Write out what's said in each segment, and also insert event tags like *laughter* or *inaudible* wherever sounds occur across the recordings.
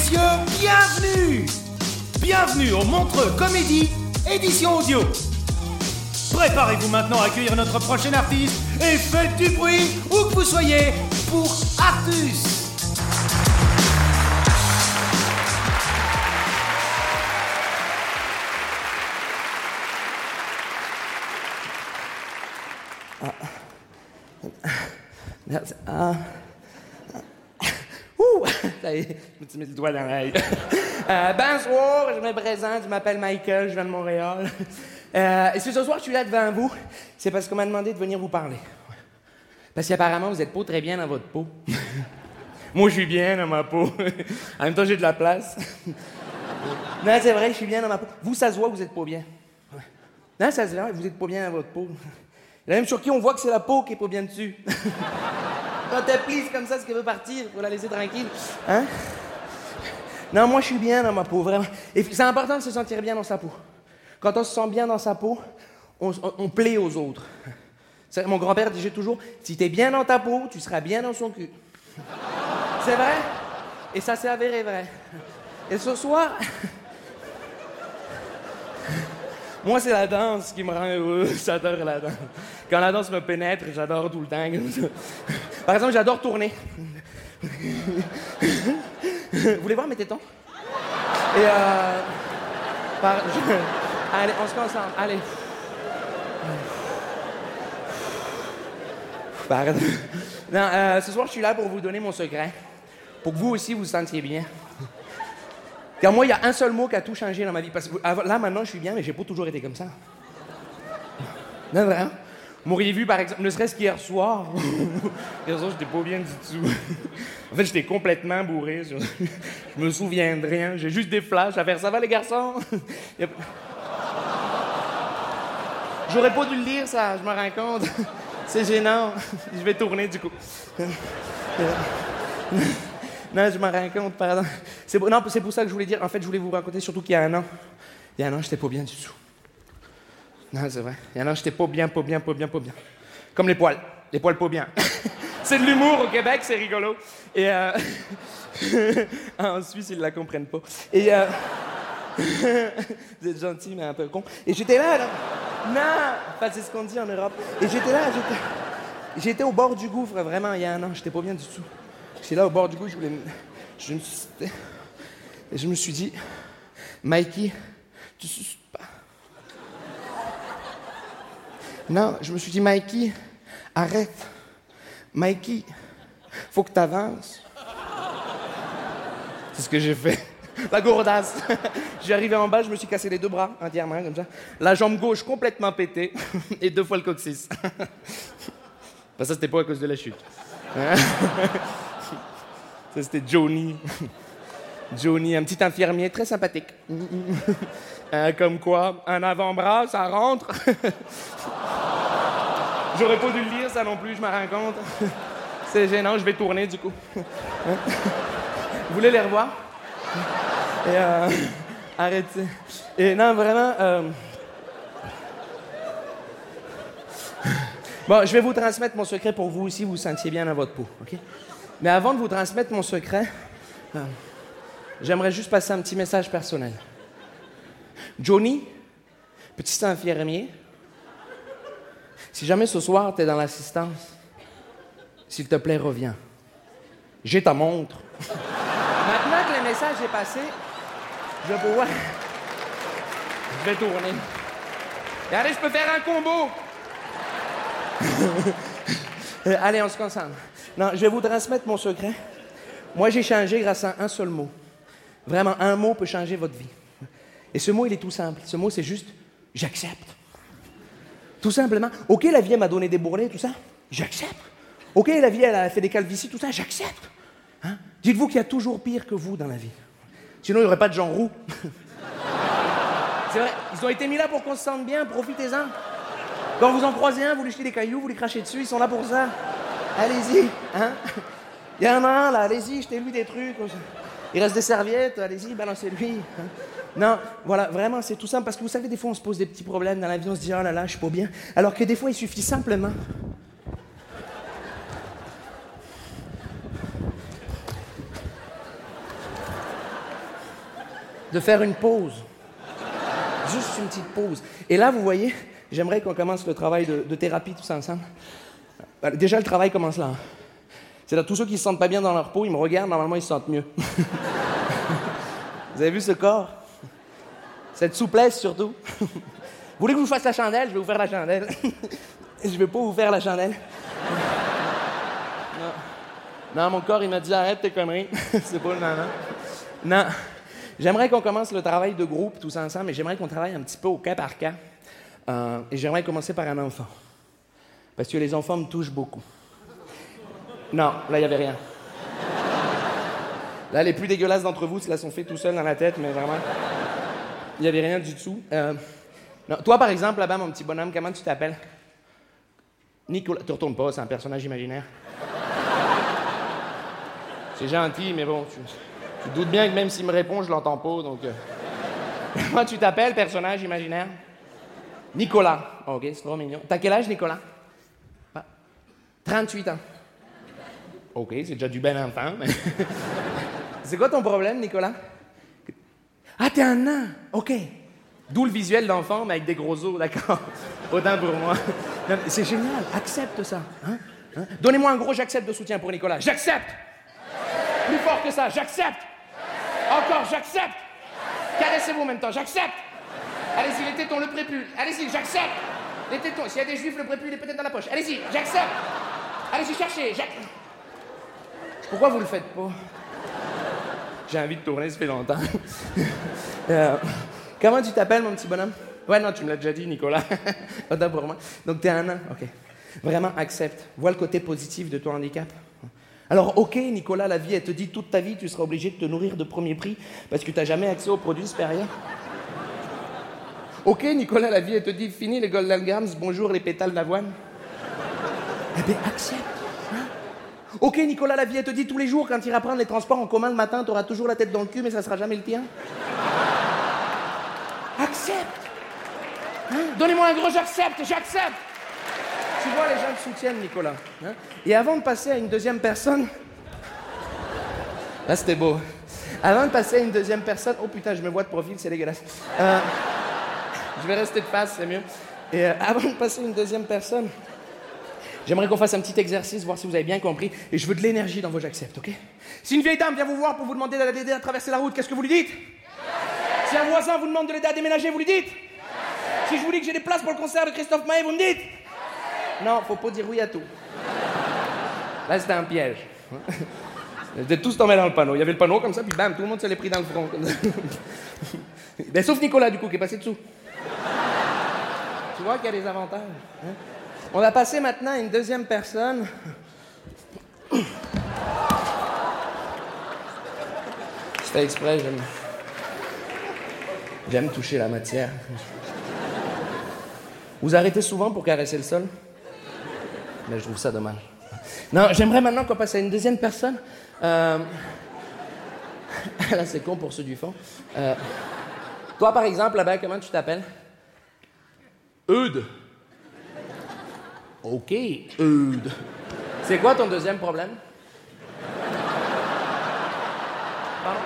Messieurs, bienvenue Bienvenue au Montreux Comédie, édition audio. Préparez-vous maintenant à accueillir notre prochain artiste et faites du bruit où que vous soyez pour Artus. Ah. Ouh! Ça y est, je me suis mis le doigt dans l'œil. *laughs* Euh, bonsoir, je me présente, je m'appelle Michael, je viens de Montréal. *laughs* Euh, et si ce soir je suis là devant vous, c'est parce qu'on m'a demandé de venir vous parler. Parce qu'apparemment, vous n'êtes pas très bien dans votre peau. *laughs* Moi, je suis bien dans ma peau. en même temps, j'ai de la place. non, c'est vrai, je suis bien dans ma peau. Vous, ça se voit, vous n'êtes pas bien. Non, ça se voit, vous n'êtes pas bien dans votre peau. La même sur qui on voit que c'est la peau qui est pas bien dessus. Quand elle plisse comme ça, ce qu'elle veut partir, faut la laisser tranquille? Hein? Non, moi, je suis bien dans ma peau, vraiment. Et c'est important de se sentir bien dans sa peau. Quand on se sent bien dans sa peau, on, on- plaît aux autres. Mon grand-père disait toujours si t'es bien dans ta peau, tu seras bien dans son cul. C'est vrai? Et ça s'est avéré vrai. Et ce soir, moi, c'est la danse qui me rend heureux. *laughs* J'adore la danse. Quand la danse me pénètre, j'adore tout le temps. *laughs* Par exemple, j'adore tourner. Vous *laughs* voulez voir mes tétons? Et euh, par- Allez, on se concentre. Allez. Pardon. Non, euh, ce soir, je suis là pour vous donner mon secret. Pour que vous aussi, vous sentiez bien. Car moi, il y a un seul mot qui a tout changé dans ma vie. Parce que là, maintenant, je suis bien, mais j'ai pas toujours été comme ça. Non, vraiment. Vous m'auriez vu, par exemple, ne serait-ce qu'hier soir. *laughs* hier soir, j'étais pas bien du tout. en fait, j'étais complètement bourré. Je, *laughs* je me souviens de rien. J'ai juste des flashs à faire. Ça va, les garçons? *laughs* J'aurais pas dû le lire, ça, je me rends compte. C'est gênant. Je vais tourner, du coup. Non, je me rends compte, pardon. *laughs* C'est pour, non, c'est pour ça que je voulais dire. En fait, je voulais vous raconter surtout qu'il y a un an. Il y a un an, j'étais pas bien du tout. Non, c'est vrai. Il y a un an, j'étais pas bien, pas bien, pas bien, pas bien. Comme les poils. Les poils pas bien. *laughs* c'est de l'humour au Québec, c'est rigolo. Et euh... *laughs* en Suisse, ils la comprennent pas. Euh... Vous êtes gentil, mais un peu con. Et j'étais là, là. Non! Enfin, c'est ce qu'on dit en Europe. Et j'étais là, j'étais. J'étais au bord du gouffre, vraiment, il y a un an. J'étais pas bien du tout. J'étais là au bord du gouffre, je me- suis. Dit, Mikey, tu suces pas. Non, je me suis dit, Mikey, arrête. Mikey, faut que t'avances. C'est ce que j'ai fait. La gourdasse. J'ai arrivé en bas, je me suis cassé les deux bras entièrement, comme ça. La jambe gauche complètement pétée *laughs* et deux fois le coccyx. *laughs* Enfin, ça, c'était pas à cause de la chute. *laughs* Ça, c'était Johnny. Johnny, un petit infirmier très sympathique. *laughs* Euh, comme quoi, un avant-bras, ça rentre. *laughs* J'aurais pas dû le lire, ça non plus, je me rends compte. *laughs* C'est gênant, je vais tourner du coup. Vous voulez les revoir? Et euh, arrêtez. Et non, vraiment. euh, Bon, je vais vous transmettre mon secret pour vous aussi, vous vous sentiez bien dans votre peau, OK? Mais avant de vous transmettre mon secret, euh, j'aimerais juste passer un petit message personnel. Johnny, petit infirmier, si jamais ce soir tu es dans l'assistance, S'il te plaît, reviens. J'ai ta montre. Maintenant que le message est passé, je vais pouvoir. Je vais tourner. Regardez, je peux faire un combo. *laughs* Euh, allez, on se concentre. Non, je vais vous transmettre mon secret. Moi, j'ai changé grâce à un seul mot. Vraiment, un mot peut changer votre vie. Et ce mot, il est tout simple. Ce mot, c'est juste j'accepte. Tout simplement. OK, la vie, elle m'a donné des bourrelets, tout ça. J'accepte. OK, la vie, elle a fait des calvities, tout ça. J'accepte. Hein? Dites-vous qu'il y a toujours pire que vous dans la vie. Sinon, il n'y aurait pas de gens roux. *laughs* c'est vrai, ils ont été mis là pour qu'on se sente bien, profitez-en. Quand vous en croisez un, vous lui jetez des cailloux, vous les crachez dessus, ils sont là pour ça. Allez-y, hein? Il y en a un là, allez-y, jetez-lui des trucs. Il reste des serviettes, allez-y, balancez-lui. Hein. Non, voilà, vraiment, c'est tout simple. Parce que vous savez, des fois, on se pose des petits problèmes dans la vie, on se dit, oh là là, je suis pas bien. Alors que des fois, il suffit simplement. de faire une pause. Juste une petite pause. Et là, vous voyez, j'aimerais qu'on commence le travail de, thérapie tous ensemble. Euh, déjà, le travail commence là. C'est là, tous ceux qui se sentent pas bien dans leur peau, ils me regardent, normalement, ils se sentent mieux. *laughs* vous avez vu ce corps? Cette souplesse, surtout. *laughs* vous voulez que je vous fasse la chandelle? Je vais vous faire la chandelle. *laughs* je vais pas vous faire la chandelle. non. non, mon corps, il m'a dit arrête tes conneries. C'est pas le moment. Non. J'aimerais qu'on commence le travail de groupe tous ensemble, mais j'aimerais qu'on travaille un petit peu au cas par cas. Euh, et j'aimerais commencer par un enfant. Parce que les enfants me touchent beaucoup. Non, là, il n'y avait rien. Là, les plus dégueulasses d'entre vous se la sont fait tout seuls dans la tête, mais vraiment, il n'y avait rien du tout. Euh, toi, par exemple, là-bas, mon petit bonhomme, comment tu t'appelles? Nicolas. Tu retournes pas, c'est un personnage imaginaire. C'est gentil, mais bon, tu... Doutes bien que même s'il me répond, je l'entends pas, donc. Euh. *laughs* Comment tu t'appelles, personnage imaginaire? Nicolas. Ok, c'est trop mignon. T'as quel âge, Nicolas? 38 ans. Ok, c'est déjà du bel enfant, mais. *laughs* c'est quoi ton problème, Nicolas? Ah, t'es un nain Ok. D'où le visuel d'enfant, mais avec des gros os, d'accord? *laughs* Autant pour moi. C'est génial, accepte ça. Hein? Hein? Donnez-moi un gros j'accepte de soutien pour Nicolas. J'accepte Plus fort que ça, j'accepte encore, j'accepte. Caressez-vous en même temps, j'accepte. Allez-y, les tétons, le prépuce. Allez-y, j'accepte. Les tétons, s'il y a des juifs, le prépuce, il est peut-être dans la poche. Allez-y, j'accepte. Allez-y, cherchez. Pourquoi vous le faites pas? J'ai envie de tourner, ça fait longtemps. *laughs* Euh, comment tu t'appelles, mon petit bonhomme? Ouais, non, tu me l'as déjà dit, Nicolas. *laughs* Pas pour moi. Donc, t'es un an, ok. Vraiment, accepte. Vois le côté positif de ton handicap. Alors, ok, Nicolas, la vie, elle te dit toute ta vie, tu seras obligé de te nourrir de premier prix parce que tu n'as jamais accès aux produits supérieurs. Ok, Nicolas, la vie, elle te dit fini les Golden Grams, bonjour les pétales d'avoine. Eh bien, accepte. Hein. ok, Nicolas, la vie, elle te dit tous les jours, quand tu iras prendre les transports en commun le matin, tu auras toujours la tête dans le cul, mais ça sera jamais le tien. Accepte. Hein. Donnez-moi un gros j'accepte, j'accepte. Tu vois, les gens te soutiennent, Nicolas. Hein. Et avant de passer à une deuxième personne. Là, c'était beau. Avant de passer à une deuxième personne. Oh putain, je me vois de profil, c'est dégueulasse. Euh, je vais rester de face, c'est mieux. Et euh, avant de passer une deuxième personne, j'aimerais qu'on fasse un petit exercice, voir si vous avez bien compris. Et je veux de l'énergie dans vos j'accepte, ok? Si une vieille dame vient vous voir pour vous demander de l'aider à traverser la route, qu'est-ce que vous lui dites? Si un voisin vous demande de l'aider à déménager, vous lui dites? Si je vous dis que j'ai des places pour le concert de Christophe Maé, vous me dites? Non, faut pas dire oui à tout. Là, c'était un piège. Ils étaient tous tombés dans le panneau. Il y avait le panneau comme ça, puis bam, tout le monde se l'est pris dans le front. *laughs* ben, sauf Nicolas, du coup, qui est passé dessous. Tu vois qu'il y a des avantages. Hein? On va passer maintenant à une deuxième personne. Fais exprès, j'aime. J'aime toucher la matière. Vous arrêtez souvent pour caresser le sol? Mais je trouve ça dommage. Non, j'aimerais maintenant qu'on passe à une deuxième personne. Euh... *laughs* Là, c'est con pour ceux du fond. Euh, toi, par exemple, là-bas, comment tu t'appelles? Eudes. OK, Eudes. C'est quoi ton deuxième problème? Pardon?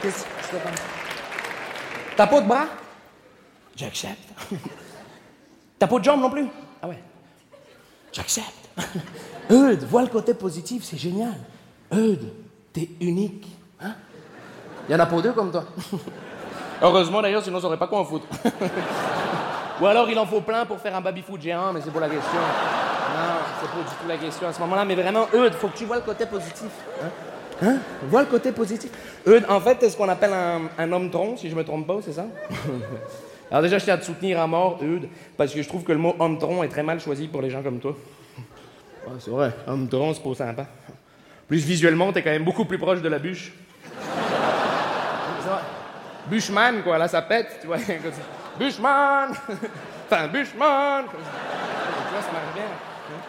Qu'est-ce que tu T'as pas de bras? J'accepte. T'as pas de jambes non plus? Ah ouais. J'accepte. Eudes, vois le côté positif, c'est génial. Eudes, t'es unique. Hein? Il y en a pas deux comme toi. Heureusement d'ailleurs, sinon ça aurait pas quoi en foutre. *laughs* Ou alors il en faut plein pour faire un baby-foot géant, mais c'est pour la question. Non, c'est pas du tout la question à ce moment-là, mais vraiment, Eudes, faut que tu vois le côté positif. Hein Hein? Vois le côté positif. Eudes, en fait, c'est ce qu'on appelle un, un homme tronc, si je me trompe pas, c'est ça? *laughs* Alors déjà, je tiens à te soutenir à mort, Eudes, parce que je trouve que le mot homme tronc est très mal choisi pour les gens comme toi. Ouais, c'est vrai, homme tronc, c'est pas sympa. Plus visuellement, t'es quand même beaucoup plus proche de la bûche. C'est vrai. Bushman, quoi, là, ça pète, tu vois. *laughs* Bushman *laughs* Enfin, Bushman Tu vois, ça marche bien. hein.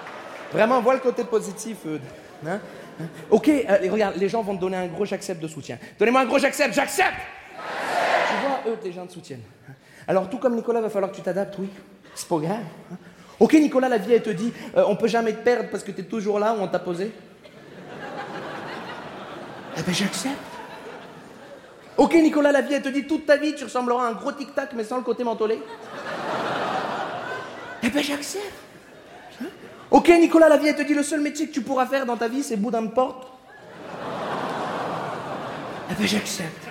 Vraiment, vois le côté positif, Eudes. Hein? Hein? Ok, euh, regarde, les gens vont te donner un gros j'accepte de soutien. Donnez-moi un gros j'accepte, j'accepte Tu vois, Eudes, les gens te soutiennent. Alors, tout comme Nicolas, va falloir que tu t'adaptes, oui. C'est pas grave. hein. Ok, Nicolas, la vie, elle te dit, euh, on peut jamais te perdre parce que t'es toujours là où on t'a posé? Eh ben, j'accepte. Ok, Nicolas, la vie, elle te dit toute ta vie, tu ressembleras à un gros tic-tac, mais sans le côté mentholé. Eh ben, j'accepte. Hein Ok, Nicolas, la vie, elle te dit le seul métier que tu pourras faire dans ta vie, c'est boudin de porte. Eh ben, j'accepte.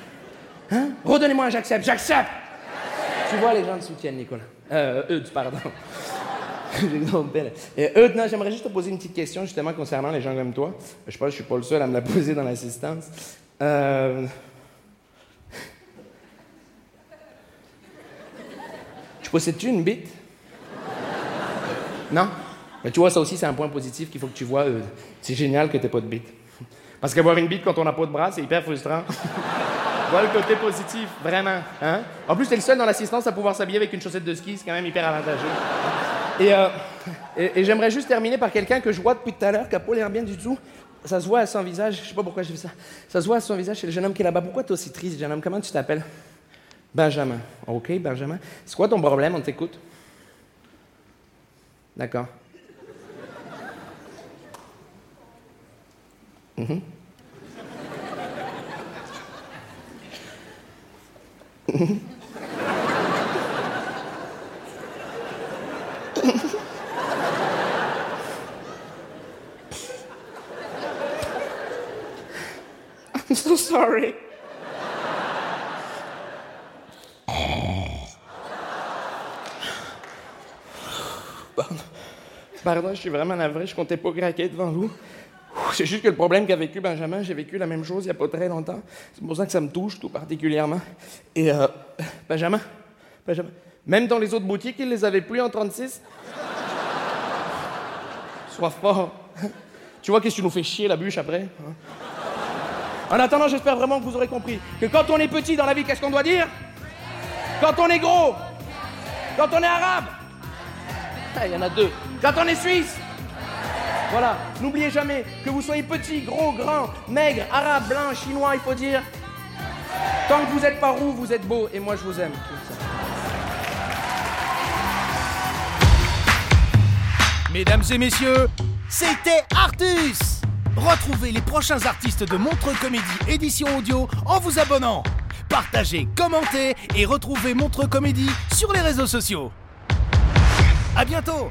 Hein Redonnez-moi un j'accepte, j'accepte. Tu vois, les gens te soutiennent, Nicolas. Euh, Eudes, pardon. *laughs* Et Eudes, non, j'aimerais juste te poser une petite question, justement, concernant les gens comme toi. Je pense que je suis pas le seul à me la poser dans l'assistance. Euh... Tu possèdes-tu une bite? Non? Mais tu vois, ça aussi, c'est un point positif qu'il faut que tu vois. Eudes. C'est génial que t'aies pas de bite. Parce qu'avoir une bite quand on n'a pas de bras, c'est hyper frustrant. *laughs* vois le côté positif, vraiment. Hein? En plus, t'es le seul dans l'assistance à pouvoir s'habiller avec une chaussette de ski, c'est quand même hyper avantageux. Et, euh, j'aimerais juste terminer par quelqu'un que je vois depuis tout à l'heure, qui n'a pas l'air bien du tout. Ça se voit à son visage, je sais pas pourquoi j'ai fait ça. Ça se voit à son visage, c'est le jeune homme qui est là-bas. Pourquoi t'es aussi triste, jeune homme? Comment tu t'appelles? Benjamin. OK, Benjamin. C'est quoi ton problème? On t'écoute. D'accord. Mhm. Mhm. *laughs* I'm so sorry. Pardon, je suis vraiment navré, je comptais pas craquer devant vous. C'est juste que le problème qu'a vécu Benjamin, j'ai vécu la même chose il n'y a pas très longtemps. C'est pour ça que ça me touche tout particulièrement. Et euh, Benjamin, Benjamin, même dans les autres boutiques, ils les avaient plus en 36. Sois fort. Tu vois qu'est-ce que tu nous fais chier la bûche après hein? En attendant, j'espère vraiment que vous aurez compris que quand on est petit dans la vie, qu'est-ce qu'on doit dire? Quand on est gros Quand on est arabe Il y en a deux. Quand on est suisse Voilà, n'oubliez jamais que vous soyez petit, gros, grand, maigre, arabe, blanc, chinois, il faut dire. Tant que vous êtes pas roux, vous êtes beau, et moi je vous aime. Mesdames et messieurs, c'était Artus Retrouvez les prochains artistes de Montreux Comédie édition audio en vous abonnant. Partagez, commentez et retrouvez Montreux Comédie sur les réseaux sociaux. À bientôt